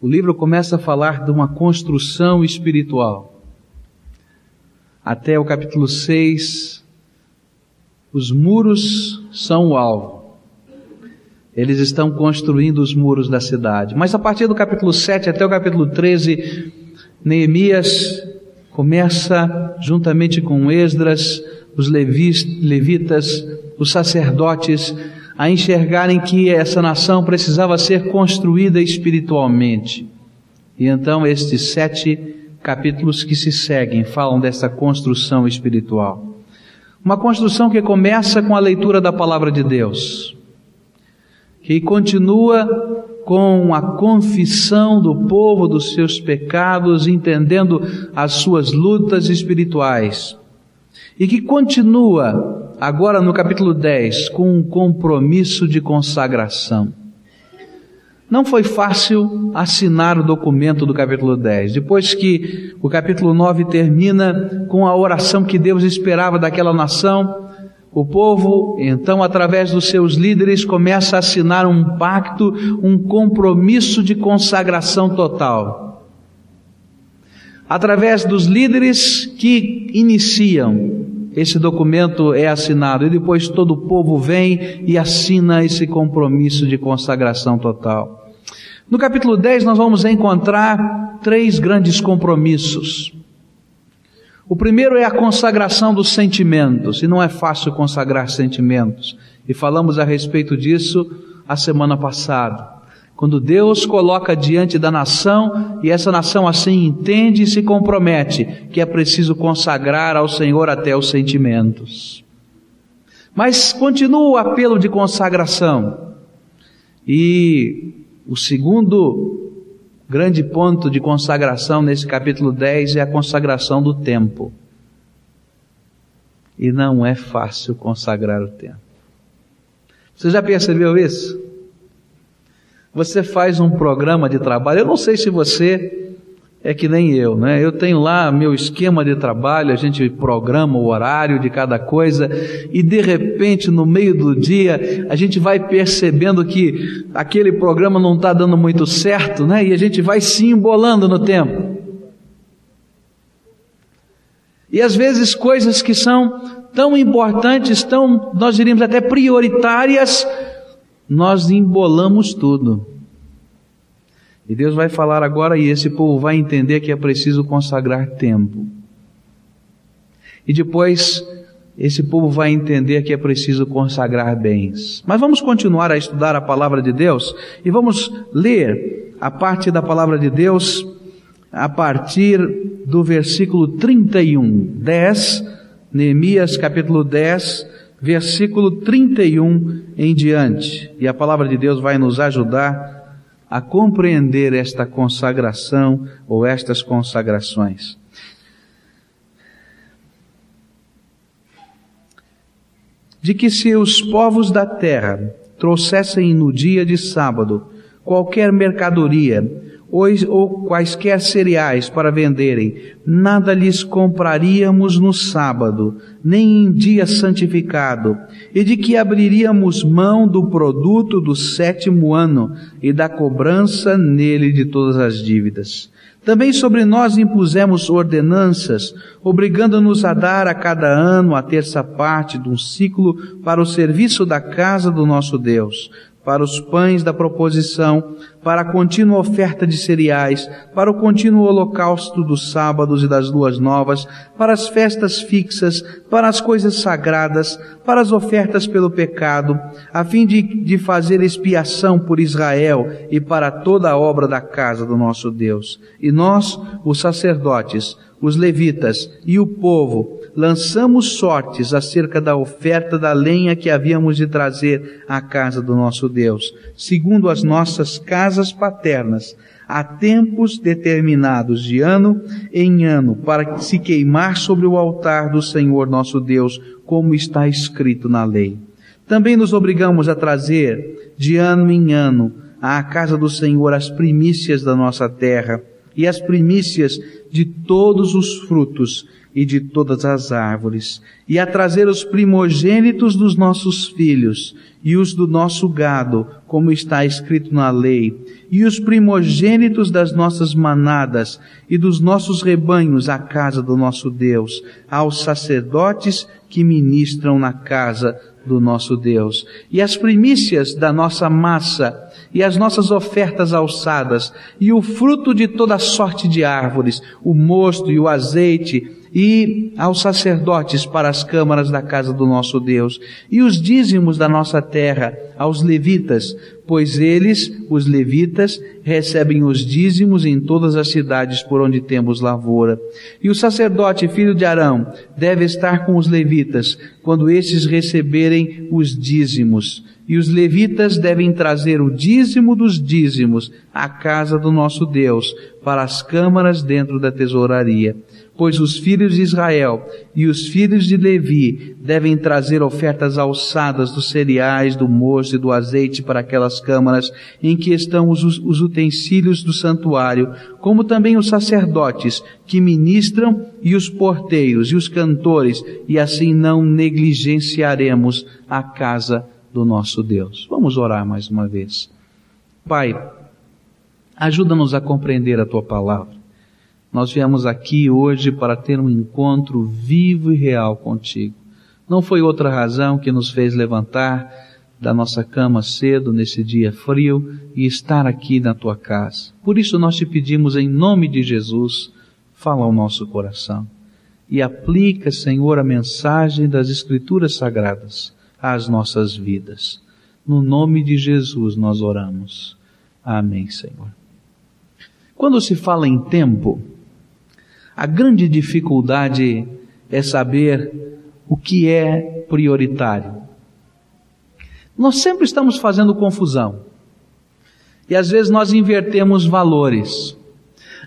o livro começa a falar de uma construção espiritual. Até o capítulo 6, os muros são o alvo. Eles estão construindo os muros da cidade. Mas a partir do capítulo 7 até o capítulo 13, Neemias começa, juntamente com Esdras, os levitas, os sacerdotes, a enxergarem que essa nação precisava ser construída espiritualmente. E então estes sete capítulos que se seguem falam dessa construção espiritual. Uma construção que começa com a leitura da palavra de Deus, que continua com a confissão do povo dos seus pecados, entendendo as suas lutas espirituais, e que continua agora no capítulo 10, com um compromisso de consagração. Não foi fácil assinar o documento do capítulo 10. Depois que o capítulo 9 termina com a oração que Deus esperava daquela nação, o povo, então, através dos seus líderes, começa a assinar um pacto, um compromisso de consagração total. Através dos líderes que iniciam esse documento é assinado e depois todo o povo vem e assina esse compromisso de consagração total. No capítulo 10 nós vamos encontrar três grandes compromissos. O primeiro é a consagração dos sentimentos, e não é fácil consagrar sentimentos, e falamos a respeito disso a semana passada. Quando Deus coloca diante da nação e essa nação assim entende e se compromete que é preciso consagrar ao Senhor até os sentimentos. Mas continua o apelo de consagração. E o segundo grande ponto de consagração nesse capítulo 10 é a consagração do tempo. E não é fácil consagrar o tempo. Você já percebeu isso? Você faz um programa de trabalho. Eu não sei se você é que nem eu, né? Eu tenho lá meu esquema de trabalho, a gente programa o horário de cada coisa e de repente no meio do dia a gente vai percebendo que aquele programa não está dando muito certo, né? E a gente vai se embolando no tempo. E às vezes coisas que são tão importantes, tão, nós diríamos até prioritárias, nós embolamos tudo. E Deus vai falar agora e esse povo vai entender que é preciso consagrar tempo. E depois esse povo vai entender que é preciso consagrar bens. Mas vamos continuar a estudar a palavra de Deus e vamos ler a parte da palavra de Deus a partir do versículo 31, 10, Neemias capítulo 10, versículo 31 em diante. E a palavra de Deus vai nos ajudar a compreender esta consagração ou estas consagrações. De que se os povos da terra trouxessem no dia de sábado qualquer mercadoria, ou quaisquer cereais para venderem, nada lhes compraríamos no sábado, nem em dia santificado, e de que abriríamos mão do produto do sétimo ano e da cobrança nele de todas as dívidas. Também sobre nós impusemos ordenanças, obrigando-nos a dar a cada ano a terça parte de um ciclo para o serviço da casa do nosso Deus, para os pães da proposição, para a contínua oferta de cereais, para o contínuo holocausto dos sábados e das luas novas, para as festas fixas, para as coisas sagradas, para as ofertas pelo pecado, a fim de, de fazer expiação por Israel e para toda a obra da casa do nosso Deus. E nós, os sacerdotes, os levitas e o povo, lançamos sortes acerca da oferta da lenha que havíamos de trazer à casa do nosso Deus, segundo as nossas casas paternas, a tempos determinados de ano em ano, para se queimar sobre o altar do Senhor nosso Deus, como está escrito na lei. Também nos obrigamos a trazer de ano em ano à casa do Senhor as primícias da nossa terra, e as primícias de todos os frutos e de todas as árvores, e a trazer os primogênitos dos nossos filhos e os do nosso gado, como está escrito na lei, e os primogênitos das nossas manadas e dos nossos rebanhos à casa do nosso Deus, aos sacerdotes que ministram na casa do nosso Deus, e as primícias da nossa massa, e as nossas ofertas alçadas, e o fruto de toda sorte de árvores, o mosto e o azeite, e aos sacerdotes para as câmaras da casa do nosso Deus, e os dízimos da nossa terra aos levitas, pois eles, os levitas, recebem os dízimos em todas as cidades por onde temos lavoura. E o sacerdote, filho de Arão, deve estar com os levitas, quando estes receberem os dízimos. E os levitas devem trazer o dízimo dos dízimos à casa do nosso Deus, para as câmaras dentro da tesouraria pois os filhos de Israel e os filhos de Levi devem trazer ofertas alçadas dos cereais, do mosto e do azeite para aquelas câmaras em que estão os, os utensílios do santuário, como também os sacerdotes que ministram e os porteiros e os cantores, e assim não negligenciaremos a casa do nosso Deus. Vamos orar mais uma vez. Pai, ajuda-nos a compreender a tua palavra. Nós viemos aqui hoje para ter um encontro vivo e real contigo. Não foi outra razão que nos fez levantar da nossa cama cedo nesse dia frio e estar aqui na tua casa. Por isso nós te pedimos em nome de Jesus, fala ao nosso coração e aplica, Senhor, a mensagem das Escrituras Sagradas às nossas vidas. No nome de Jesus nós oramos. Amém, Senhor. Quando se fala em tempo, a grande dificuldade é saber o que é prioritário. Nós sempre estamos fazendo confusão. E às vezes nós invertemos valores.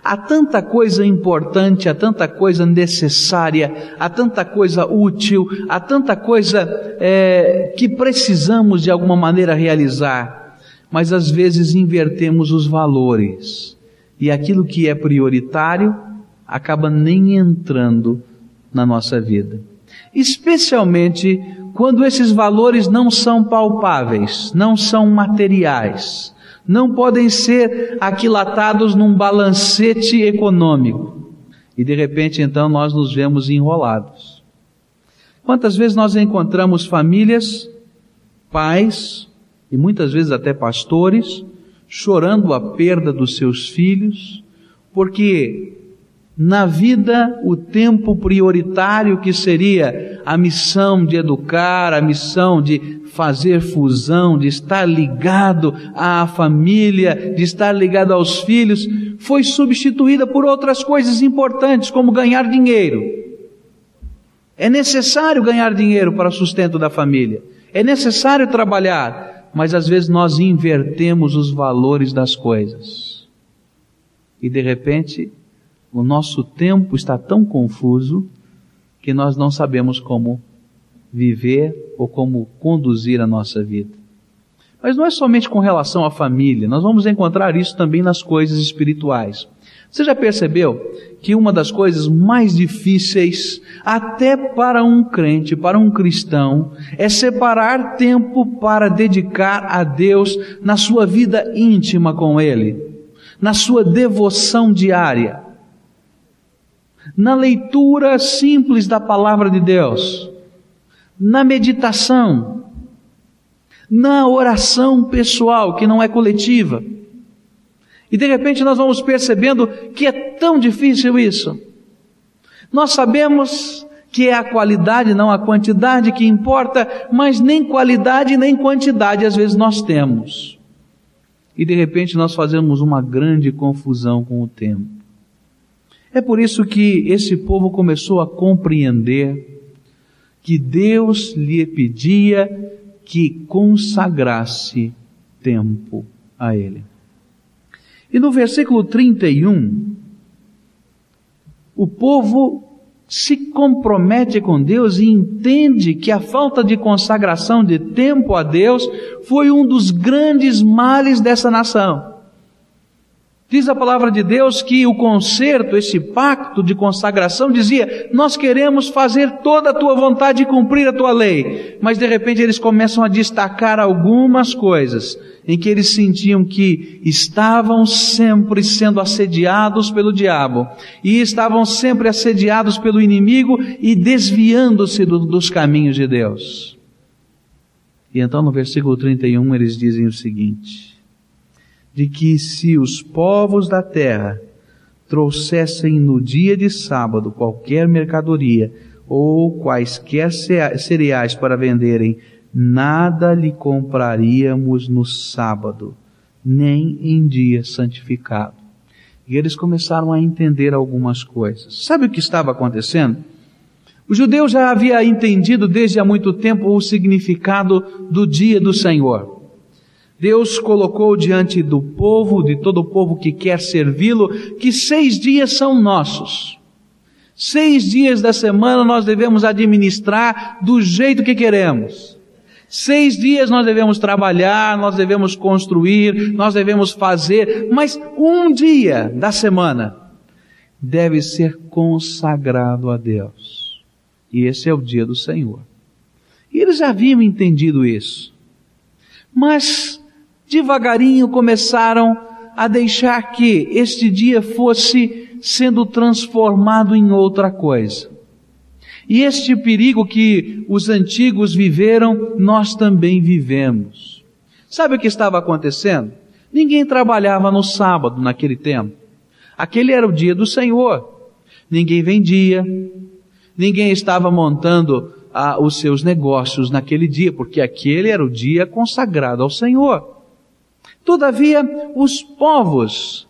Há tanta coisa importante, há tanta coisa necessária, há tanta coisa útil, há tanta coisa é, que precisamos de alguma maneira realizar, mas às vezes invertemos os valores. E aquilo que é prioritário acaba nem entrando na nossa vida. Especialmente quando esses valores não são palpáveis, não são materiais, não podem ser aquilatados num balancete econômico. E de repente então nós nos vemos enrolados. Quantas vezes nós encontramos famílias, pais e muitas vezes até pastores, chorando a perda dos seus filhos, porque na vida o tempo prioritário que seria a missão de educar, a missão de fazer fusão, de estar ligado à família, de estar ligado aos filhos, foi substituída por outras coisas importantes, como ganhar dinheiro. É necessário ganhar dinheiro para o sustento da família. É necessário trabalhar, mas às vezes nós invertemos os valores das coisas. E de repente, o nosso tempo está tão confuso que nós não sabemos como viver ou como conduzir a nossa vida. Mas não é somente com relação à família, nós vamos encontrar isso também nas coisas espirituais. Você já percebeu que uma das coisas mais difíceis, até para um crente, para um cristão, é separar tempo para dedicar a Deus na sua vida íntima com Ele, na sua devoção diária na leitura simples da palavra de Deus, na meditação, na oração pessoal, que não é coletiva. E de repente nós vamos percebendo que é tão difícil isso. Nós sabemos que é a qualidade, não a quantidade que importa, mas nem qualidade nem quantidade às vezes nós temos. E de repente nós fazemos uma grande confusão com o tempo. É por isso que esse povo começou a compreender que Deus lhe pedia que consagrasse tempo a Ele. E no versículo 31, o povo se compromete com Deus e entende que a falta de consagração de tempo a Deus foi um dos grandes males dessa nação Diz a palavra de Deus que o concerto, esse pacto de consagração, dizia: Nós queremos fazer toda a tua vontade e cumprir a tua lei. Mas de repente eles começam a destacar algumas coisas em que eles sentiam que estavam sempre sendo assediados pelo diabo e estavam sempre assediados pelo inimigo e desviando-se do, dos caminhos de Deus. E então no versículo 31 eles dizem o seguinte: de que se os povos da terra trouxessem no dia de sábado qualquer mercadoria ou quaisquer cereais para venderem, nada lhe compraríamos no sábado, nem em dia santificado. E eles começaram a entender algumas coisas. Sabe o que estava acontecendo? O judeu já havia entendido desde há muito tempo o significado do dia do Senhor. Deus colocou diante do povo, de todo o povo que quer servi-lo, que seis dias são nossos. Seis dias da semana nós devemos administrar do jeito que queremos. Seis dias nós devemos trabalhar, nós devemos construir, nós devemos fazer, mas um dia da semana deve ser consagrado a Deus. E esse é o dia do Senhor. E eles haviam entendido isso. Mas devagarinho começaram a deixar que este dia fosse sendo transformado em outra coisa. E este perigo que os antigos viveram, nós também vivemos. Sabe o que estava acontecendo? Ninguém trabalhava no sábado naquele tempo. Aquele era o dia do Senhor. Ninguém vendia, ninguém estava montando ah, os seus negócios naquele dia, porque aquele era o dia consagrado ao Senhor. Todavia, os povos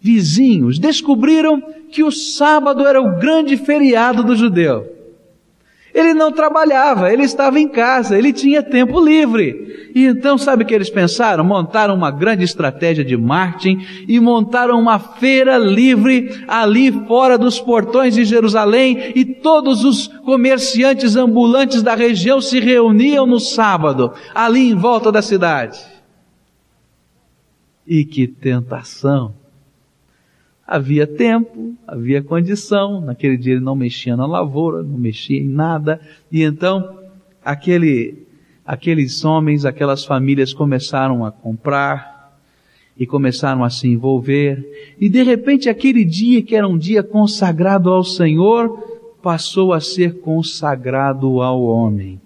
vizinhos descobriram que o sábado era o grande feriado do judeu. Ele não trabalhava, ele estava em casa, ele tinha tempo livre. E então, sabe o que eles pensaram? Montaram uma grande estratégia de marketing e montaram uma feira livre ali fora dos portões de Jerusalém e todos os comerciantes ambulantes da região se reuniam no sábado, ali em volta da cidade. E que tentação! Havia tempo, havia condição, naquele dia ele não mexia na lavoura, não mexia em nada, e então aquele, aqueles homens, aquelas famílias começaram a comprar, e começaram a se envolver, e de repente aquele dia que era um dia consagrado ao Senhor, passou a ser consagrado ao homem.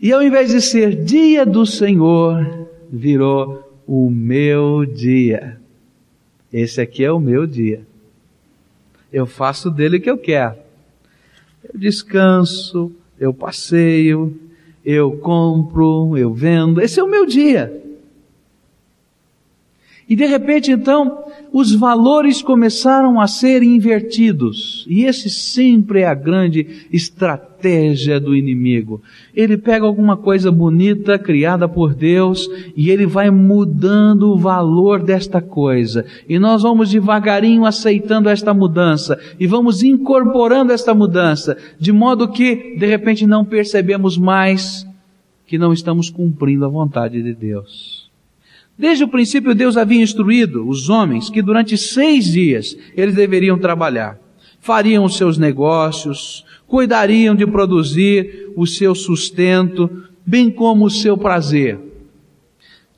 E ao invés de ser dia do Senhor, virou o meu dia. Esse aqui é o meu dia. Eu faço dele o que eu quero. Eu descanso, eu passeio, eu compro, eu vendo. Esse é o meu dia. E de repente então, os valores começaram a ser invertidos. E esse sempre é a grande estratégia do inimigo. Ele pega alguma coisa bonita criada por Deus e ele vai mudando o valor desta coisa. E nós vamos devagarinho aceitando esta mudança e vamos incorporando esta mudança, de modo que de repente não percebemos mais que não estamos cumprindo a vontade de Deus. Desde o princípio, Deus havia instruído os homens que durante seis dias eles deveriam trabalhar. Fariam os seus negócios, cuidariam de produzir o seu sustento, bem como o seu prazer.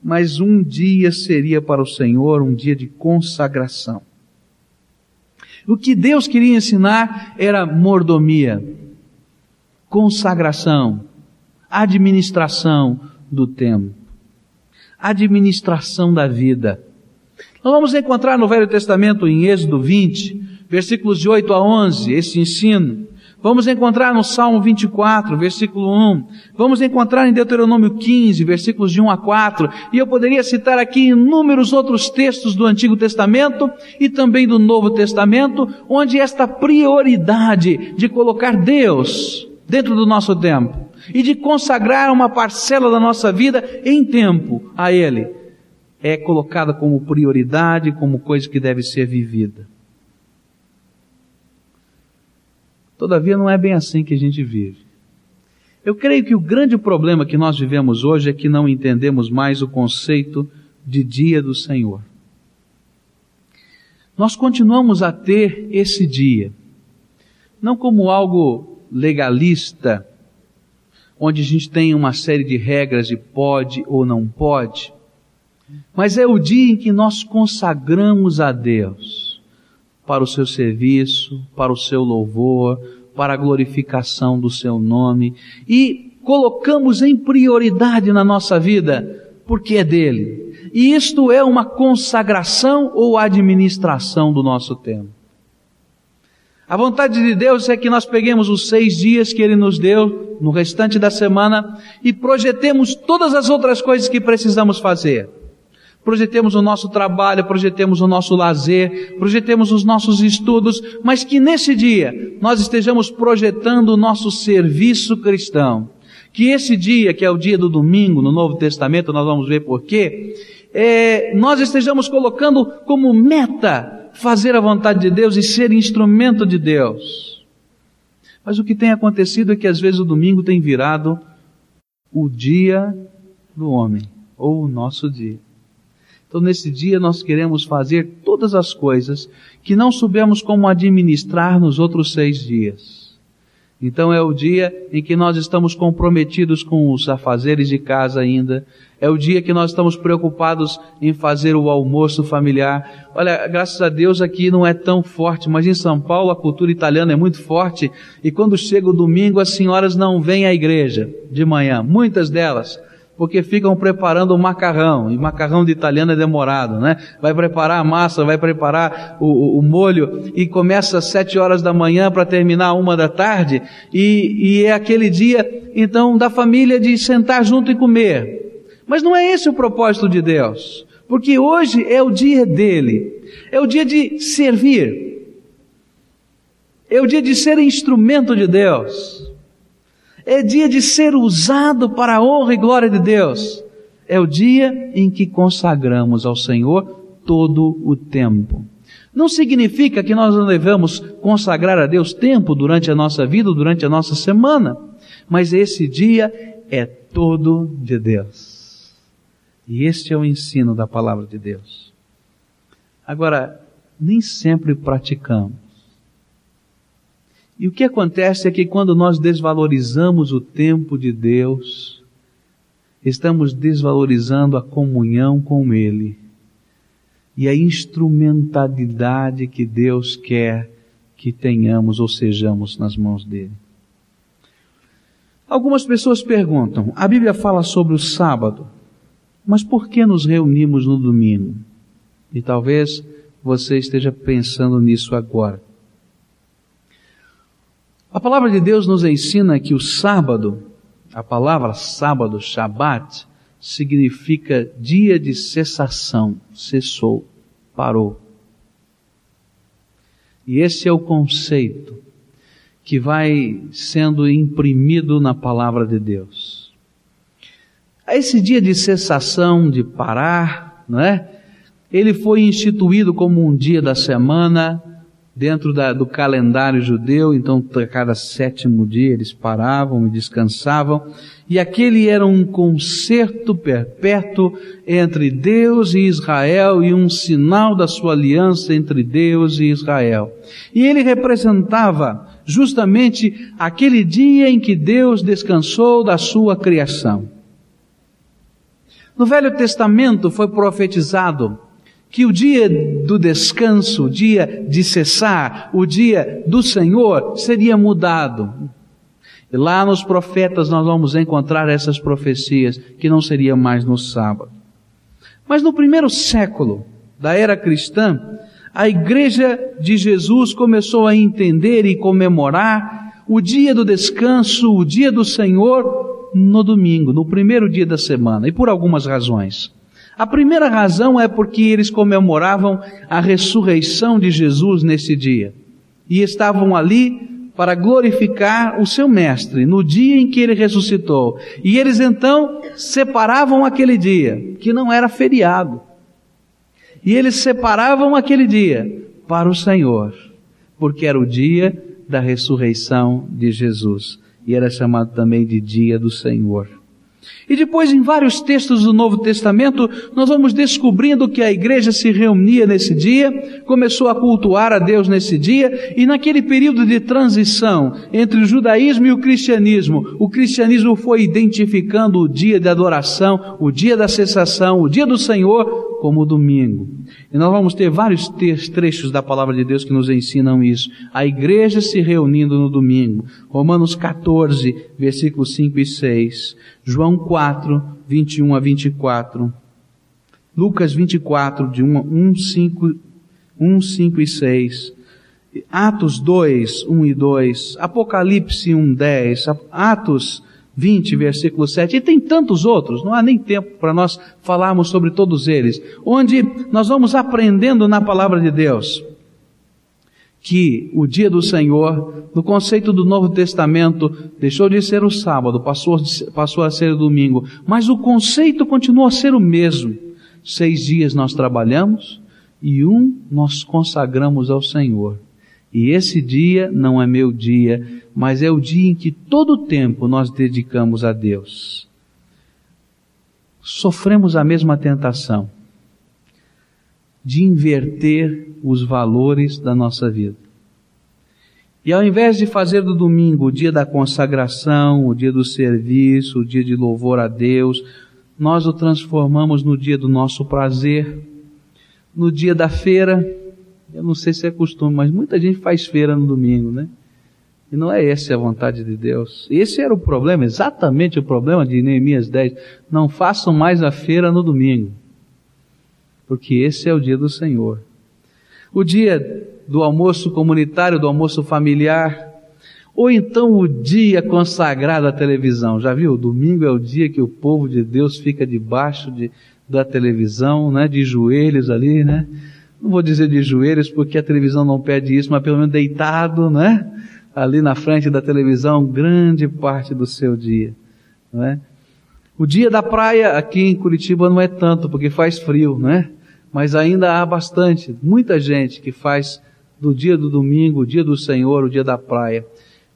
Mas um dia seria para o Senhor um dia de consagração. O que Deus queria ensinar era mordomia, consagração, administração do tempo administração da vida. Nós vamos encontrar no Velho Testamento, em Êxodo 20, versículos de 8 a 11, esse ensino. Vamos encontrar no Salmo 24, versículo 1. Vamos encontrar em Deuteronômio 15, versículos de 1 a 4. E eu poderia citar aqui inúmeros outros textos do Antigo Testamento e também do Novo Testamento, onde esta prioridade de colocar Deus dentro do nosso tempo e de consagrar uma parcela da nossa vida em tempo a Ele, é colocada como prioridade, como coisa que deve ser vivida. Todavia, não é bem assim que a gente vive. Eu creio que o grande problema que nós vivemos hoje é que não entendemos mais o conceito de dia do Senhor. Nós continuamos a ter esse dia, não como algo legalista, onde a gente tem uma série de regras de pode ou não pode, mas é o dia em que nós consagramos a Deus para o seu serviço, para o seu louvor, para a glorificação do seu nome e colocamos em prioridade na nossa vida porque é dele. E isto é uma consagração ou administração do nosso tempo. A vontade de Deus é que nós peguemos os seis dias que Ele nos deu no restante da semana e projetemos todas as outras coisas que precisamos fazer. Projetemos o nosso trabalho, projetemos o nosso lazer, projetemos os nossos estudos, mas que nesse dia nós estejamos projetando o nosso serviço cristão. Que esse dia, que é o dia do domingo no Novo Testamento, nós vamos ver por quê, é, nós estejamos colocando como meta fazer a vontade de Deus e ser instrumento de Deus. Mas o que tem acontecido é que às vezes o domingo tem virado o dia do homem, ou o nosso dia. Então nesse dia nós queremos fazer todas as coisas que não soubemos como administrar nos outros seis dias. Então é o dia em que nós estamos comprometidos com os afazeres de casa ainda. É o dia que nós estamos preocupados em fazer o almoço familiar. Olha, graças a Deus aqui não é tão forte, mas em São Paulo a cultura italiana é muito forte. E quando chega o domingo, as senhoras não vêm à igreja de manhã. Muitas delas porque ficam preparando o macarrão, e macarrão de italiano é demorado, né? Vai preparar a massa, vai preparar o, o, o molho, e começa às sete horas da manhã para terminar uma da tarde, e, e é aquele dia, então, da família de sentar junto e comer. Mas não é esse o propósito de Deus, porque hoje é o dia dele, é o dia de servir, é o dia de ser instrumento de Deus. É dia de ser usado para a honra e glória de Deus. É o dia em que consagramos ao Senhor todo o tempo. Não significa que nós não devemos consagrar a Deus tempo durante a nossa vida, durante a nossa semana, mas esse dia é todo de Deus. E este é o ensino da palavra de Deus. Agora, nem sempre praticamos. E o que acontece é que quando nós desvalorizamos o tempo de Deus, estamos desvalorizando a comunhão com Ele e a instrumentalidade que Deus quer que tenhamos ou sejamos nas mãos dele. Algumas pessoas perguntam: a Bíblia fala sobre o sábado, mas por que nos reunimos no domingo? E talvez você esteja pensando nisso agora. A palavra de Deus nos ensina que o sábado, a palavra sábado, Shabat, significa dia de cessação, cessou, parou. E esse é o conceito que vai sendo imprimido na palavra de Deus. Esse dia de cessação, de parar, não é? Ele foi instituído como um dia da semana dentro da, do calendário judeu, então cada sétimo dia eles paravam e descansavam, e aquele era um concerto perpétuo entre Deus e Israel e um sinal da sua aliança entre Deus e Israel. E ele representava justamente aquele dia em que Deus descansou da sua criação. No Velho Testamento foi profetizado que o dia do descanso, o dia de cessar, o dia do Senhor seria mudado. E lá nos profetas nós vamos encontrar essas profecias que não seria mais no sábado. Mas no primeiro século da era cristã, a igreja de Jesus começou a entender e comemorar o dia do descanso, o dia do Senhor, no domingo, no primeiro dia da semana, e por algumas razões. A primeira razão é porque eles comemoravam a ressurreição de Jesus nesse dia. E estavam ali para glorificar o seu mestre no dia em que ele ressuscitou. E eles então separavam aquele dia, que não era feriado. E eles separavam aquele dia para o Senhor, porque era o dia da ressurreição de Jesus. E era chamado também de dia do Senhor. E depois, em vários textos do Novo Testamento, nós vamos descobrindo que a igreja se reunia nesse dia, começou a cultuar a Deus nesse dia, e naquele período de transição entre o judaísmo e o cristianismo, o cristianismo foi identificando o dia de adoração, o dia da cessação, o dia do Senhor, como o domingo. E nós vamos ter vários trechos da palavra de Deus que nos ensinam isso. A igreja se reunindo no domingo. Romanos 14, versículos 5 e 6. João 4, 21 a 24. Lucas 24, de 1, 1, 5, 1, 5 e 6. Atos 2, 1 e 2. Apocalipse 1, 10. Atos 20, versículo 7, e tem tantos outros, não há nem tempo para nós falarmos sobre todos eles, onde nós vamos aprendendo na palavra de Deus que o dia do Senhor, no conceito do Novo Testamento, deixou de ser o sábado, passou, passou a ser o domingo, mas o conceito continua a ser o mesmo. Seis dias nós trabalhamos e um nós consagramos ao Senhor. E esse dia não é meu dia, mas é o dia em que todo o tempo nós dedicamos a Deus. Sofremos a mesma tentação de inverter os valores da nossa vida. E ao invés de fazer do domingo o dia da consagração, o dia do serviço, o dia de louvor a Deus, nós o transformamos no dia do nosso prazer, no dia da feira. Eu não sei se é costume, mas muita gente faz feira no domingo, né? E não é essa a vontade de Deus. Esse era o problema, exatamente o problema de Neemias 10. Não façam mais a feira no domingo. Porque esse é o dia do Senhor. O dia do almoço comunitário, do almoço familiar, ou então o dia consagrado à televisão. Já viu? Domingo é o dia que o povo de Deus fica debaixo de, da televisão, né? De joelhos ali, né? Não vou dizer de joelhos porque a televisão não pede isso, mas pelo menos deitado, né? ali na frente da televisão grande parte do seu dia. Não é? O dia da praia aqui em Curitiba não é tanto, porque faz frio, né? Mas ainda há bastante, muita gente que faz do dia do domingo, o dia do Senhor, o dia da praia.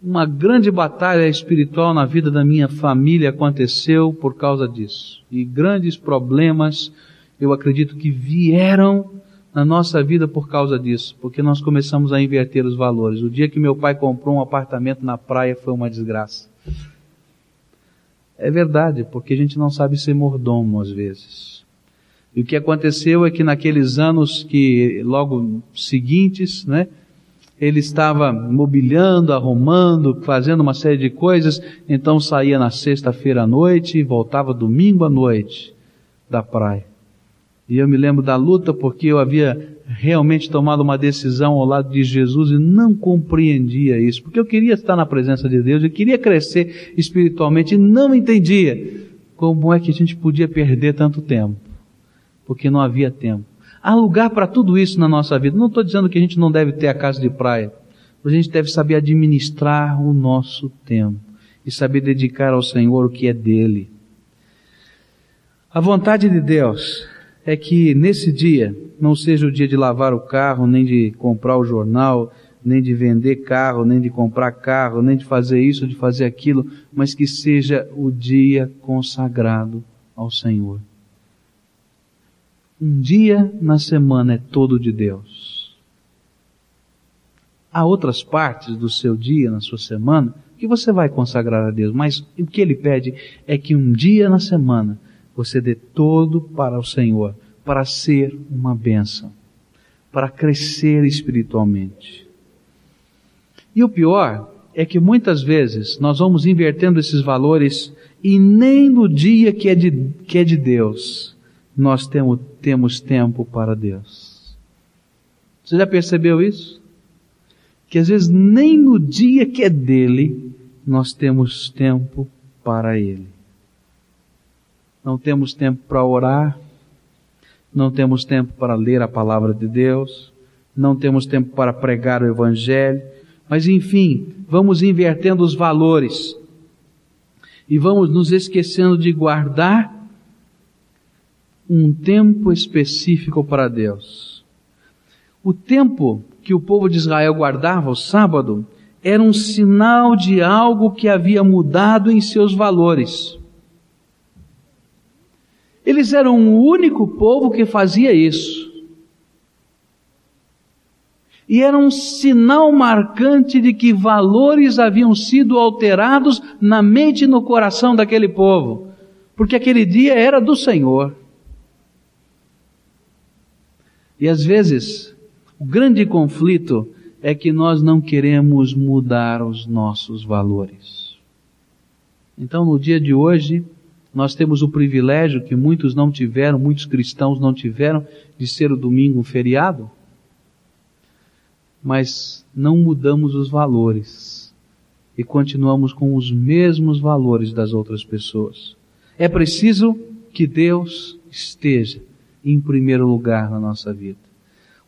Uma grande batalha espiritual na vida da minha família aconteceu por causa disso. E grandes problemas, eu acredito que vieram na nossa vida por causa disso, porque nós começamos a inverter os valores. O dia que meu pai comprou um apartamento na praia foi uma desgraça. É verdade, porque a gente não sabe ser mordomo às vezes. E o que aconteceu é que naqueles anos que logo seguintes, né, ele estava mobiliando, arrumando, fazendo uma série de coisas, então saía na sexta-feira à noite e voltava domingo à noite da praia. E eu me lembro da luta porque eu havia realmente tomado uma decisão ao lado de Jesus e não compreendia isso, porque eu queria estar na presença de Deus, eu queria crescer espiritualmente e não entendia como é que a gente podia perder tanto tempo, porque não havia tempo. Há lugar para tudo isso na nossa vida. Não estou dizendo que a gente não deve ter a casa de praia, mas a gente deve saber administrar o nosso tempo e saber dedicar ao Senhor o que é dele. A vontade de Deus é que nesse dia não seja o dia de lavar o carro, nem de comprar o jornal, nem de vender carro, nem de comprar carro, nem de fazer isso, de fazer aquilo, mas que seja o dia consagrado ao Senhor. Um dia na semana é todo de Deus. Há outras partes do seu dia, na sua semana, que você vai consagrar a Deus, mas o que ele pede é que um dia na semana você dê todo para o Senhor, para ser uma bênção, para crescer espiritualmente. E o pior é que muitas vezes nós vamos invertendo esses valores e nem no dia que é de, que é de Deus nós temos, temos tempo para Deus. Você já percebeu isso? Que às vezes nem no dia que é dele nós temos tempo para Ele não temos tempo para orar, não temos tempo para ler a palavra de Deus, não temos tempo para pregar o Evangelho, mas enfim, vamos invertendo os valores e vamos nos esquecendo de guardar um tempo específico para Deus. O tempo que o povo de Israel guardava, o sábado, era um sinal de algo que havia mudado em seus valores. Eles eram o único povo que fazia isso. E era um sinal marcante de que valores haviam sido alterados na mente e no coração daquele povo, porque aquele dia era do Senhor. E às vezes, o grande conflito é que nós não queremos mudar os nossos valores. Então, no dia de hoje, nós temos o privilégio que muitos não tiveram, muitos cristãos não tiveram, de ser o domingo um feriado mas não mudamos os valores e continuamos com os mesmos valores das outras pessoas. É preciso que Deus esteja em primeiro lugar na nossa vida.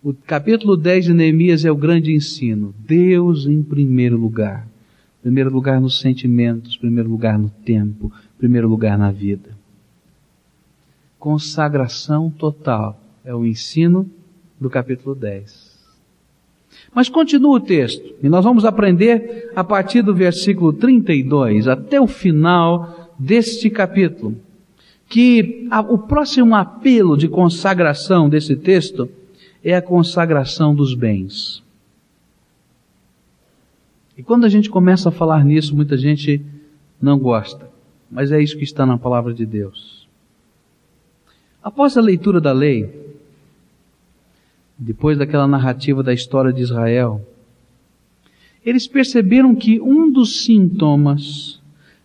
O capítulo 10 de Neemias é o grande ensino. Deus em primeiro lugar. Primeiro lugar nos sentimentos, primeiro lugar no tempo, primeiro lugar na vida. Consagração total é o ensino do capítulo 10. Mas continua o texto, e nós vamos aprender a partir do versículo 32 até o final deste capítulo, que a, o próximo apelo de consagração desse texto é a consagração dos bens. E quando a gente começa a falar nisso, muita gente não gosta, mas é isso que está na palavra de Deus. Após a leitura da lei, depois daquela narrativa da história de Israel, eles perceberam que um dos sintomas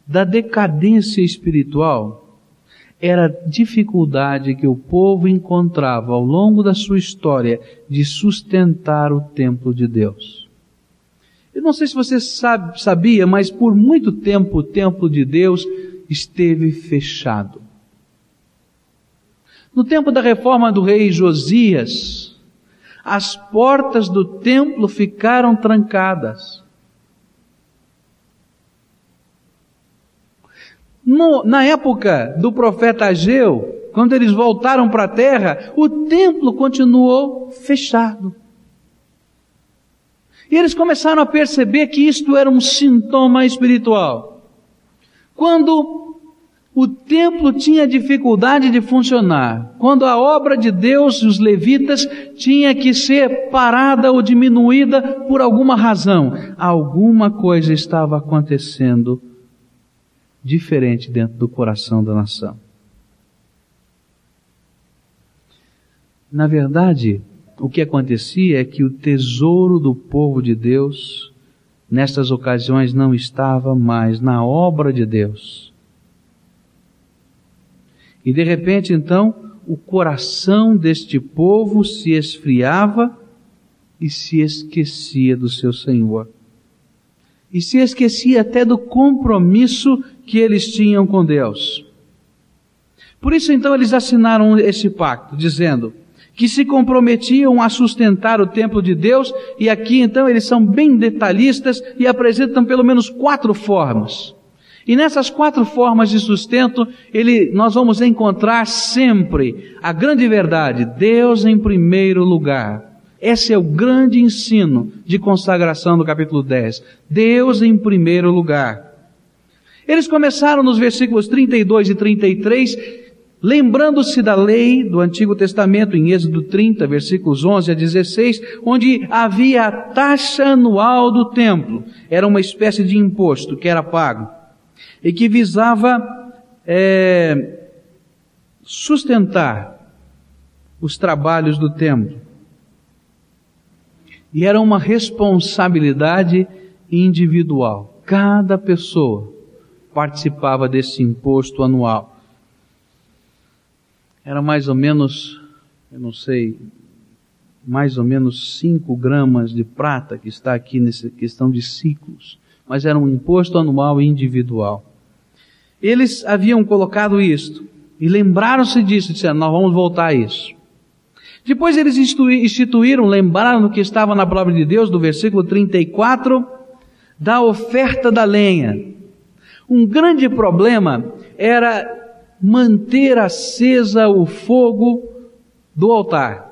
da decadência espiritual era a dificuldade que o povo encontrava ao longo da sua história de sustentar o templo de Deus. Eu não sei se você sabe, sabia, mas por muito tempo o templo de Deus esteve fechado. No tempo da reforma do rei Josias, as portas do templo ficaram trancadas. No, na época do profeta Ageu, quando eles voltaram para a terra, o templo continuou fechado. E eles começaram a perceber que isto era um sintoma espiritual. Quando o templo tinha dificuldade de funcionar. Quando a obra de Deus e os levitas tinha que ser parada ou diminuída por alguma razão, alguma coisa estava acontecendo diferente dentro do coração da nação. Na verdade, o que acontecia é que o tesouro do povo de Deus, nestas ocasiões, não estava mais na obra de Deus e de repente, então, o coração deste povo se esfriava e se esquecia do seu Senhor. E se esquecia até do compromisso que eles tinham com Deus. Por isso, então, eles assinaram esse pacto, dizendo que se comprometiam a sustentar o templo de Deus, e aqui, então, eles são bem detalhistas e apresentam pelo menos quatro formas. E nessas quatro formas de sustento, ele, nós vamos encontrar sempre a grande verdade, Deus em primeiro lugar. Esse é o grande ensino de consagração do capítulo 10. Deus em primeiro lugar. Eles começaram nos versículos 32 e 33, lembrando-se da lei do Antigo Testamento, em Êxodo 30, versículos 11 a 16, onde havia a taxa anual do templo. Era uma espécie de imposto que era pago e que visava é, sustentar os trabalhos do templo. E era uma responsabilidade individual. Cada pessoa participava desse imposto anual. Era mais ou menos, eu não sei, mais ou menos 5 gramas de prata que está aqui nessa questão de ciclos. Mas era um imposto anual individual. Eles haviam colocado isto e lembraram-se disso, disseram: Nós vamos voltar a isso. Depois eles instituíram, lembraram que estava na palavra de Deus, do versículo 34, da oferta da lenha. Um grande problema era manter acesa o fogo do altar.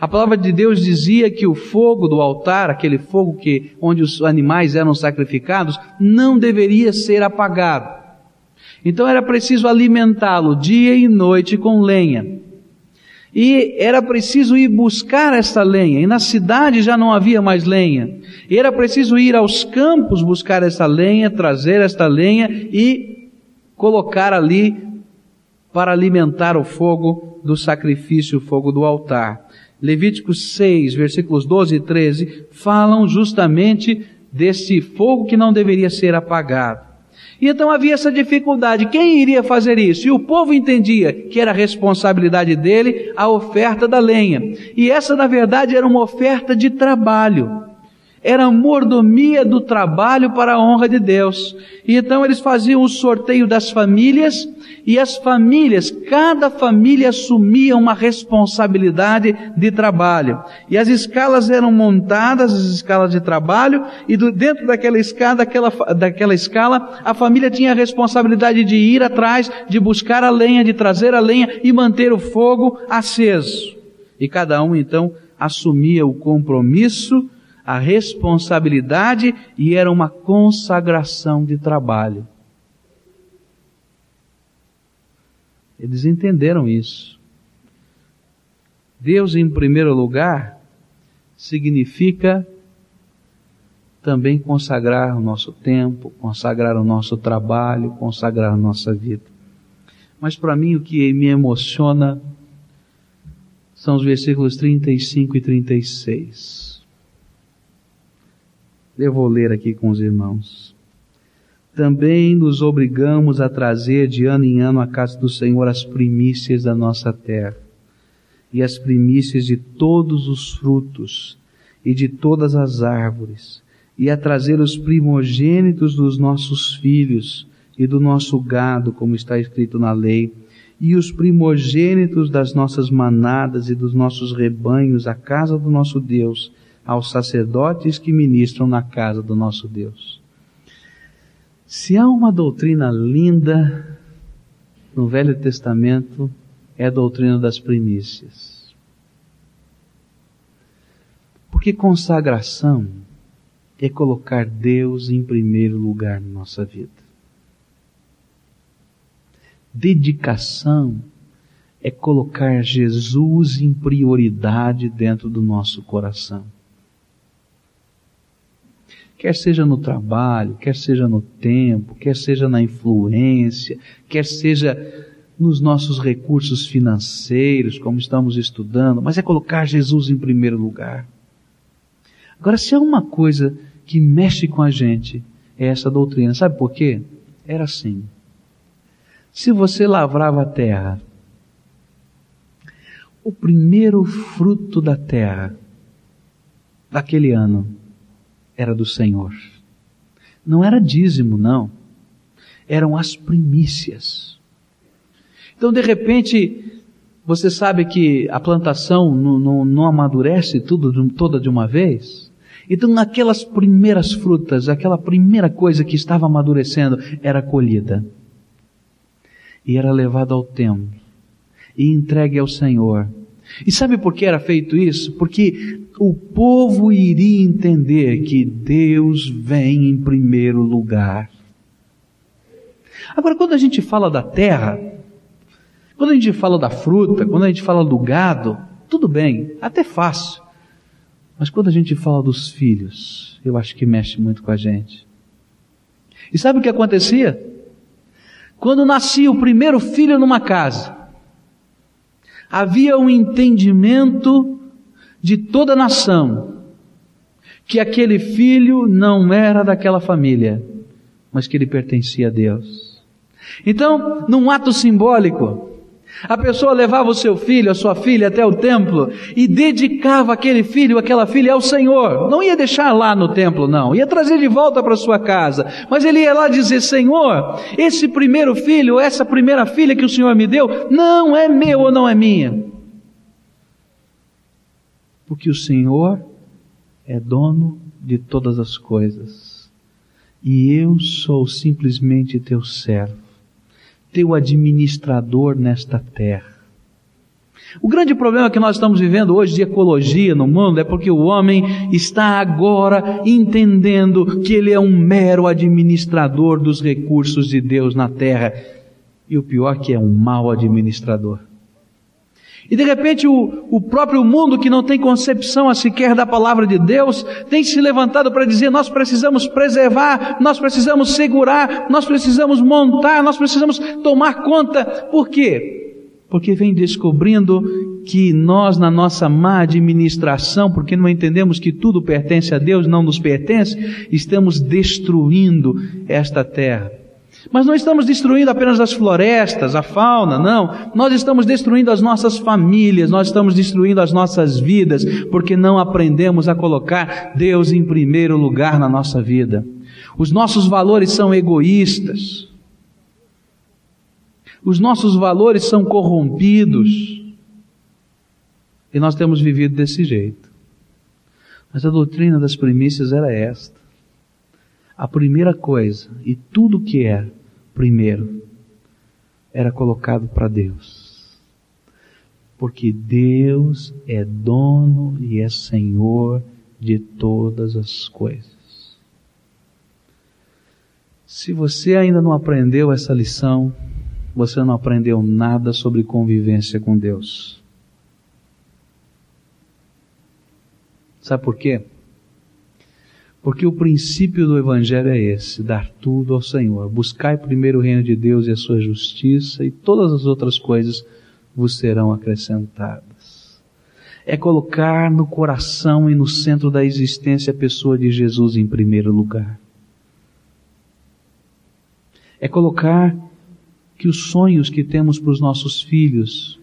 A palavra de Deus dizia que o fogo do altar, aquele fogo que onde os animais eram sacrificados, não deveria ser apagado. Então era preciso alimentá-lo dia e noite com lenha. E era preciso ir buscar esta lenha, e na cidade já não havia mais lenha. E era preciso ir aos campos buscar esta lenha, trazer esta lenha e colocar ali para alimentar o fogo do sacrifício, o fogo do altar. Levíticos 6, versículos 12 e 13, falam justamente desse fogo que não deveria ser apagado. E então havia essa dificuldade. Quem iria fazer isso? E o povo entendia que era responsabilidade dele a oferta da lenha. E essa, na verdade, era uma oferta de trabalho era mordomia do trabalho para a honra de Deus. E então eles faziam o sorteio das famílias, e as famílias, cada família assumia uma responsabilidade de trabalho. E as escalas eram montadas, as escalas de trabalho, e do, dentro daquela escala, daquela, daquela escala, a família tinha a responsabilidade de ir atrás, de buscar a lenha, de trazer a lenha e manter o fogo aceso. E cada um então assumia o compromisso a responsabilidade e era uma consagração de trabalho. Eles entenderam isso. Deus, em primeiro lugar, significa também consagrar o nosso tempo, consagrar o nosso trabalho, consagrar a nossa vida. Mas para mim o que me emociona são os versículos 35 e 36. Eu vou ler aqui com os irmãos. Também nos obrigamos a trazer de ano em ano à casa do Senhor as primícias da nossa terra e as primícias de todos os frutos e de todas as árvores e a trazer os primogênitos dos nossos filhos e do nosso gado, como está escrito na lei, e os primogênitos das nossas manadas e dos nossos rebanhos à casa do nosso Deus, aos sacerdotes que ministram na casa do nosso Deus. Se há uma doutrina linda no Velho Testamento, é a doutrina das primícias. Porque consagração é colocar Deus em primeiro lugar na nossa vida. Dedicação é colocar Jesus em prioridade dentro do nosso coração quer seja no trabalho, quer seja no tempo, quer seja na influência, quer seja nos nossos recursos financeiros, como estamos estudando, mas é colocar Jesus em primeiro lugar. Agora, se há uma coisa que mexe com a gente, é essa doutrina. Sabe por quê? Era assim. Se você lavrava a terra, o primeiro fruto da terra daquele ano era do Senhor. Não era dízimo, não. Eram as primícias. Então, de repente, você sabe que a plantação não, não, não amadurece tudo, toda de uma vez? Então, aquelas primeiras frutas, aquela primeira coisa que estava amadurecendo, era colhida. E era levada ao templo. E entregue ao Senhor. E sabe por que era feito isso? Porque o povo iria entender que Deus vem em primeiro lugar. Agora, quando a gente fala da terra, quando a gente fala da fruta, quando a gente fala do gado, tudo bem, até fácil. Mas quando a gente fala dos filhos, eu acho que mexe muito com a gente. E sabe o que acontecia? Quando nascia o primeiro filho numa casa, havia um entendimento de toda a nação que aquele filho não era daquela família, mas que ele pertencia a Deus. Então, num ato simbólico, a pessoa levava o seu filho, a sua filha até o templo e dedicava aquele filho, aquela filha ao Senhor. Não ia deixar lá no templo, não. Ia trazer de volta para sua casa. Mas ele ia lá dizer: Senhor, esse primeiro filho, essa primeira filha que o Senhor me deu, não é meu ou não é minha porque o Senhor é dono de todas as coisas. E eu sou simplesmente teu servo, teu administrador nesta terra. O grande problema que nós estamos vivendo hoje de ecologia no mundo é porque o homem está agora entendendo que ele é um mero administrador dos recursos de Deus na terra E o pior que é um mau administrador. E de repente o, o próprio mundo que não tem concepção a sequer da palavra de Deus tem se levantado para dizer nós precisamos preservar, nós precisamos segurar, nós precisamos montar, nós precisamos tomar conta. Por quê? Porque vem descobrindo que nós na nossa má administração, porque não entendemos que tudo pertence a Deus, não nos pertence, estamos destruindo esta terra. Mas não estamos destruindo apenas as florestas, a fauna, não. Nós estamos destruindo as nossas famílias, nós estamos destruindo as nossas vidas, porque não aprendemos a colocar Deus em primeiro lugar na nossa vida. Os nossos valores são egoístas. Os nossos valores são corrompidos. E nós temos vivido desse jeito. Mas a doutrina das primícias era esta a primeira coisa e tudo que é primeiro era colocado para Deus. Porque Deus é dono e é Senhor de todas as coisas. Se você ainda não aprendeu essa lição, você não aprendeu nada sobre convivência com Deus. Sabe por quê? Porque o princípio do Evangelho é esse: dar tudo ao Senhor. Buscai primeiro o reino de Deus e a sua justiça, e todas as outras coisas vos serão acrescentadas. É colocar no coração e no centro da existência a pessoa de Jesus em primeiro lugar. É colocar que os sonhos que temos para os nossos filhos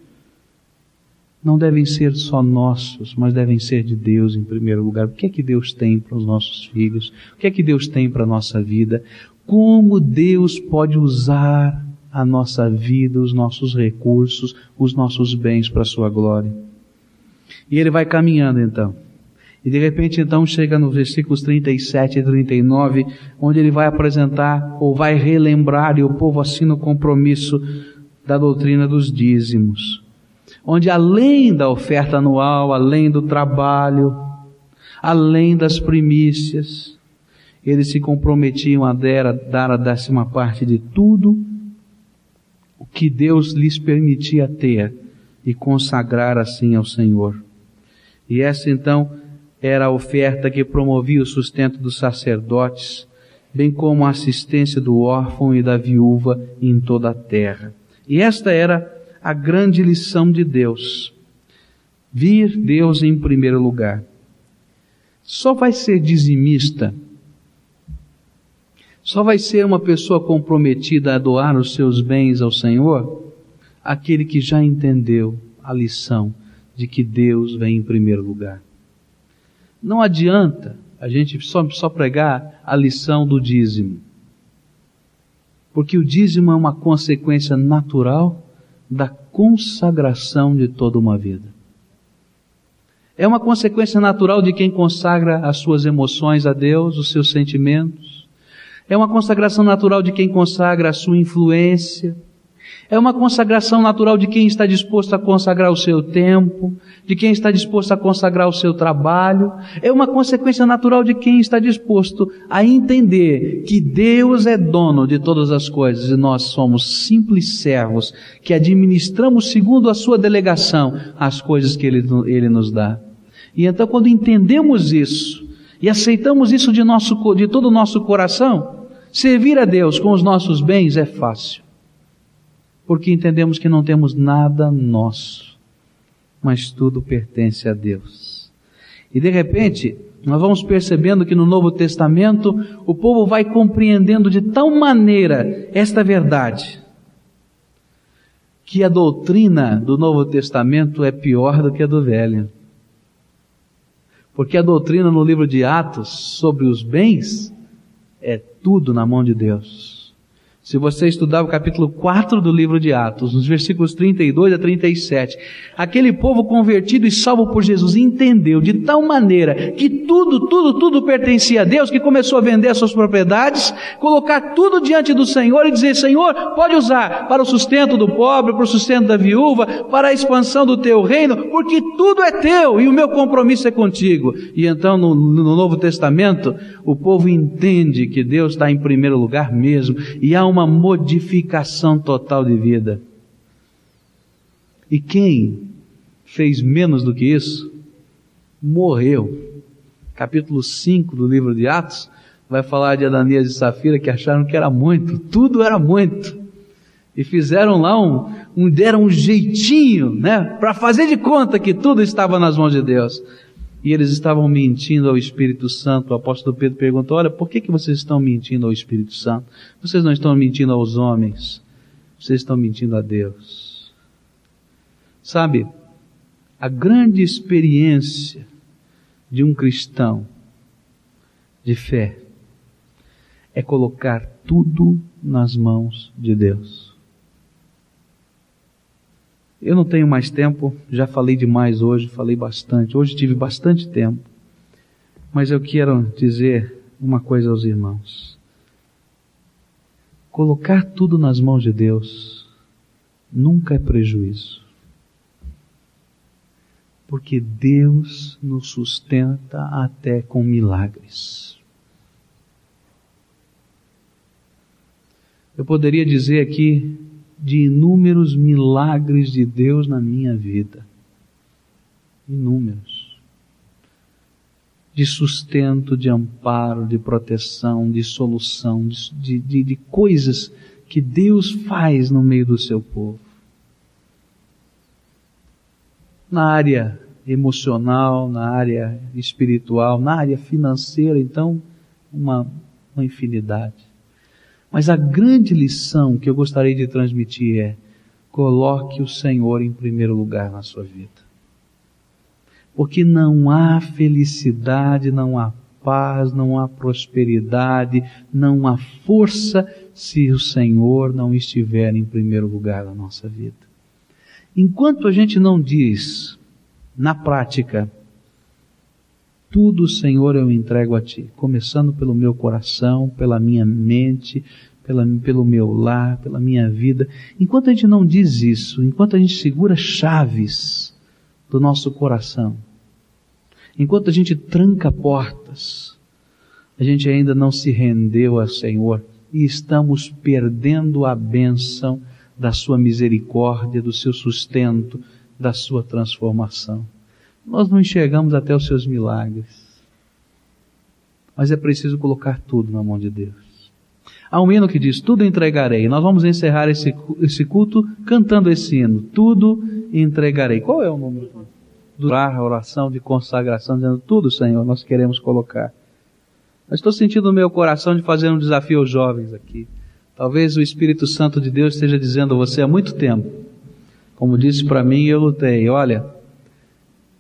não devem ser só nossos, mas devem ser de Deus em primeiro lugar. O que é que Deus tem para os nossos filhos? O que é que Deus tem para a nossa vida? Como Deus pode usar a nossa vida, os nossos recursos, os nossos bens para a sua glória? E ele vai caminhando então. E de repente então chega nos versículos 37 e 39, onde ele vai apresentar ou vai relembrar, e o povo assina o compromisso da doutrina dos dízimos onde além da oferta anual, além do trabalho, além das primícias, eles se comprometiam a dar a décima parte de tudo o que Deus lhes permitia ter e consagrar assim ao Senhor. E essa então era a oferta que promovia o sustento dos sacerdotes, bem como a assistência do órfão e da viúva em toda a terra. E esta era a grande lição de Deus. Vir Deus em primeiro lugar. Só vai ser dizimista, só vai ser uma pessoa comprometida a doar os seus bens ao Senhor aquele que já entendeu a lição de que Deus vem em primeiro lugar. Não adianta a gente só, só pregar a lição do dízimo, porque o dízimo é uma consequência natural da consagração de toda uma vida. É uma consequência natural de quem consagra as suas emoções a Deus, os seus sentimentos. É uma consagração natural de quem consagra a sua influência, é uma consagração natural de quem está disposto a consagrar o seu tempo, de quem está disposto a consagrar o seu trabalho. É uma consequência natural de quem está disposto a entender que Deus é dono de todas as coisas e nós somos simples servos que administramos segundo a sua delegação as coisas que Ele, Ele nos dá. E então quando entendemos isso e aceitamos isso de, nosso, de todo o nosso coração, servir a Deus com os nossos bens é fácil porque entendemos que não temos nada nosso, mas tudo pertence a Deus. E de repente, nós vamos percebendo que no Novo Testamento o povo vai compreendendo de tal maneira esta verdade, que a doutrina do Novo Testamento é pior do que a do Velho. Porque a doutrina no livro de Atos sobre os bens é tudo na mão de Deus. Se você estudar o capítulo 4 do livro de Atos, nos versículos 32 a 37, aquele povo convertido e salvo por Jesus entendeu de tal maneira que tudo, tudo, tudo pertencia a Deus, que começou a vender as suas propriedades, colocar tudo diante do Senhor e dizer: Senhor, pode usar para o sustento do pobre, para o sustento da viúva, para a expansão do teu reino, porque tudo é teu e o meu compromisso é contigo. E então no, no Novo Testamento, o povo entende que Deus está em primeiro lugar mesmo e há uma uma modificação total de vida. E quem fez menos do que isso, morreu. Capítulo 5 do livro de Atos vai falar de Ananias e Safira que acharam que era muito, tudo era muito. E fizeram lá um, um deram um jeitinho, né, para fazer de conta que tudo estava nas mãos de Deus. E eles estavam mentindo ao Espírito Santo. O apóstolo Pedro perguntou: Olha, por que, que vocês estão mentindo ao Espírito Santo? Vocês não estão mentindo aos homens, vocês estão mentindo a Deus. Sabe, a grande experiência de um cristão de fé é colocar tudo nas mãos de Deus. Eu não tenho mais tempo, já falei demais hoje, falei bastante. Hoje tive bastante tempo. Mas eu quero dizer uma coisa aos irmãos. Colocar tudo nas mãos de Deus nunca é prejuízo. Porque Deus nos sustenta até com milagres. Eu poderia dizer aqui de inúmeros milagres de Deus na minha vida. Inúmeros. De sustento, de amparo, de proteção, de solução, de, de, de coisas que Deus faz no meio do seu povo. Na área emocional, na área espiritual, na área financeira, então, uma, uma infinidade. Mas a grande lição que eu gostaria de transmitir é: coloque o Senhor em primeiro lugar na sua vida. Porque não há felicidade, não há paz, não há prosperidade, não há força se o Senhor não estiver em primeiro lugar na nossa vida. Enquanto a gente não diz na prática, tudo, Senhor, eu entrego a Ti, começando pelo meu coração, pela minha mente, pela, pelo meu lar, pela minha vida. Enquanto a gente não diz isso, enquanto a gente segura chaves do nosso coração, enquanto a gente tranca portas, a gente ainda não se rendeu ao Senhor e estamos perdendo a bênção da Sua misericórdia, do Seu sustento, da Sua transformação nós não enxergamos até os seus milagres. Mas é preciso colocar tudo na mão de Deus. Há um hino que diz: Tudo entregarei. Nós vamos encerrar esse, esse culto cantando esse hino: Tudo entregarei. Qual é o número? Durar a oração de consagração, dizendo: Tudo, Senhor, nós queremos colocar. Mas estou sentindo no meu coração de fazer um desafio aos jovens aqui. Talvez o Espírito Santo de Deus esteja dizendo a você há muito tempo, como disse para mim, eu lutei: Olha,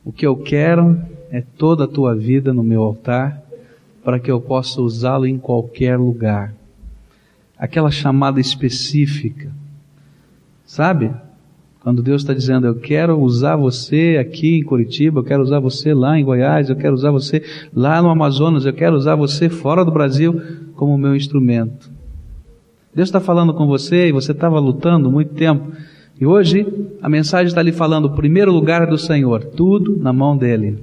o que eu quero é toda a tua vida no meu altar, para que eu possa usá-lo em qualquer lugar. Aquela chamada específica. Sabe? Quando Deus está dizendo, eu quero usar você aqui em Curitiba, eu quero usar você lá em Goiás, eu quero usar você lá no Amazonas, eu quero usar você fora do Brasil como meu instrumento. Deus está falando com você e você estava lutando muito tempo e hoje a mensagem está lhe falando: o primeiro lugar é do Senhor, tudo na mão dele.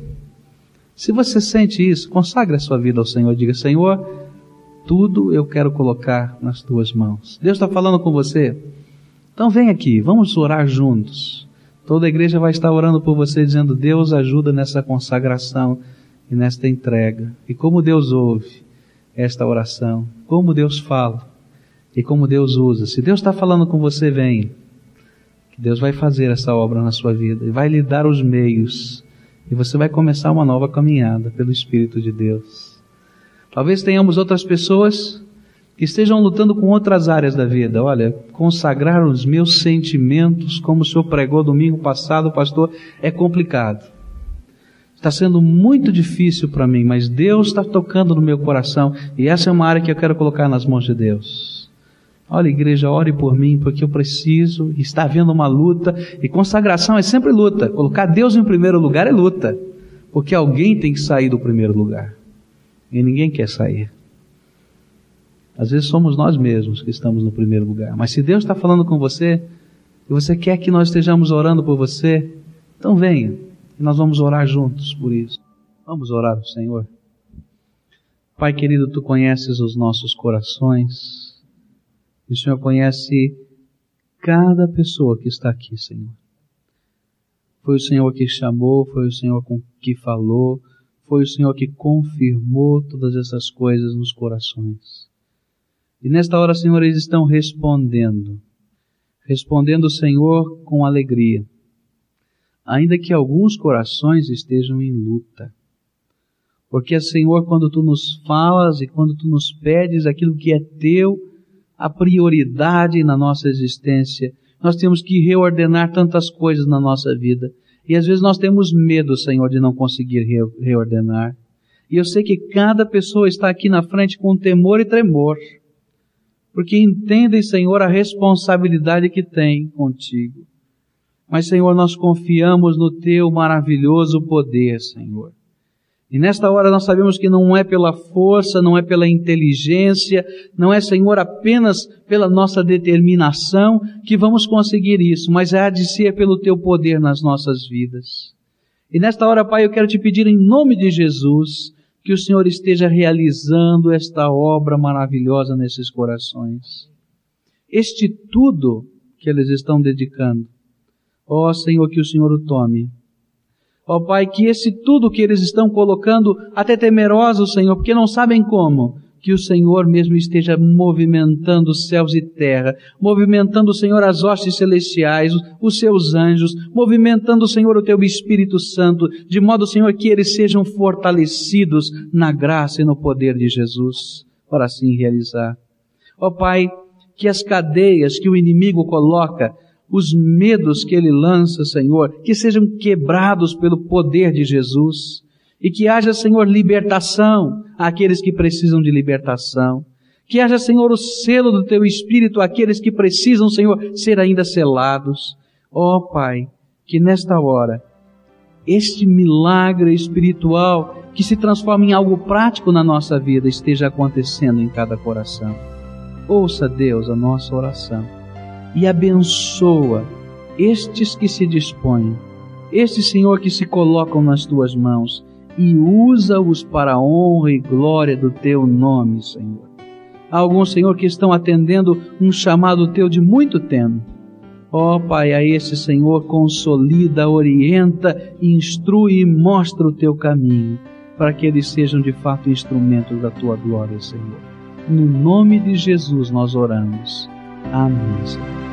Se você sente isso, consagre a sua vida ao Senhor. Diga: Senhor, tudo eu quero colocar nas tuas mãos. Deus está falando com você. Então vem aqui, vamos orar juntos. Toda a igreja vai estar orando por você, dizendo: Deus ajuda nessa consagração e nesta entrega. E como Deus ouve esta oração, como Deus fala e como Deus usa. Se Deus está falando com você, venha. Deus vai fazer essa obra na sua vida e vai lhe dar os meios. E você vai começar uma nova caminhada pelo Espírito de Deus. Talvez tenhamos outras pessoas que estejam lutando com outras áreas da vida. Olha, consagrar os meus sentimentos, como o senhor pregou domingo passado, pastor, é complicado. Está sendo muito difícil para mim, mas Deus está tocando no meu coração e essa é uma área que eu quero colocar nas mãos de Deus. Olha, igreja, ore por mim, porque eu preciso, está havendo uma luta, e consagração é sempre luta. Colocar Deus em primeiro lugar é luta, porque alguém tem que sair do primeiro lugar, e ninguém quer sair. Às vezes somos nós mesmos que estamos no primeiro lugar, mas se Deus está falando com você, e você quer que nós estejamos orando por você, então venha, e nós vamos orar juntos por isso. Vamos orar ao Senhor. Pai querido, tu conheces os nossos corações, E o Senhor conhece cada pessoa que está aqui, Senhor. Foi o Senhor que chamou, foi o Senhor que falou, foi o Senhor que confirmou todas essas coisas nos corações. E nesta hora, Senhor, eles estão respondendo. Respondendo, Senhor, com alegria. Ainda que alguns corações estejam em luta. Porque, Senhor, quando tu nos falas e quando tu nos pedes aquilo que é teu, a prioridade na nossa existência, nós temos que reordenar tantas coisas na nossa vida. E às vezes nós temos medo, Senhor, de não conseguir reordenar. E eu sei que cada pessoa está aqui na frente com temor e tremor, porque entendem, Senhor, a responsabilidade que tem contigo. Mas, Senhor, nós confiamos no Teu maravilhoso poder, Senhor. E nesta hora nós sabemos que não é pela força, não é pela inteligência, não é, Senhor, apenas pela nossa determinação que vamos conseguir isso, mas há de ser pelo Teu poder nas nossas vidas. E nesta hora, Pai, eu quero te pedir em nome de Jesus que o Senhor esteja realizando esta obra maravilhosa nesses corações. Este tudo que eles estão dedicando. Ó Senhor, que o Senhor o tome Ó oh, Pai, que esse tudo que eles estão colocando, até temerosos, Senhor, porque não sabem como, que o Senhor mesmo esteja movimentando céus e terra, movimentando, Senhor, as hostes celestiais, os seus anjos, movimentando, Senhor, o teu Espírito Santo, de modo, Senhor, que eles sejam fortalecidos na graça e no poder de Jesus, para assim realizar. Ó oh, Pai, que as cadeias que o inimigo coloca os medos que ele lança, Senhor, que sejam quebrados pelo poder de Jesus e que haja, Senhor, libertação àqueles que precisam de libertação. Que haja, Senhor, o selo do teu espírito àqueles que precisam, Senhor, ser ainda selados. Ó oh, Pai, que nesta hora este milagre espiritual que se transforma em algo prático na nossa vida esteja acontecendo em cada coração. Ouça, Deus, a nossa oração e abençoa estes que se dispõem, estes, Senhor, que se colocam nas tuas mãos e usa-os para a honra e glória do teu nome, Senhor. Há alguns, Senhor, que estão atendendo um chamado teu de muito tempo. Ó oh, Pai, a esse Senhor consolida, orienta, instrui e mostra o teu caminho, para que eles sejam de fato instrumentos da tua glória, Senhor. No nome de Jesus nós oramos. Amém, Senhor.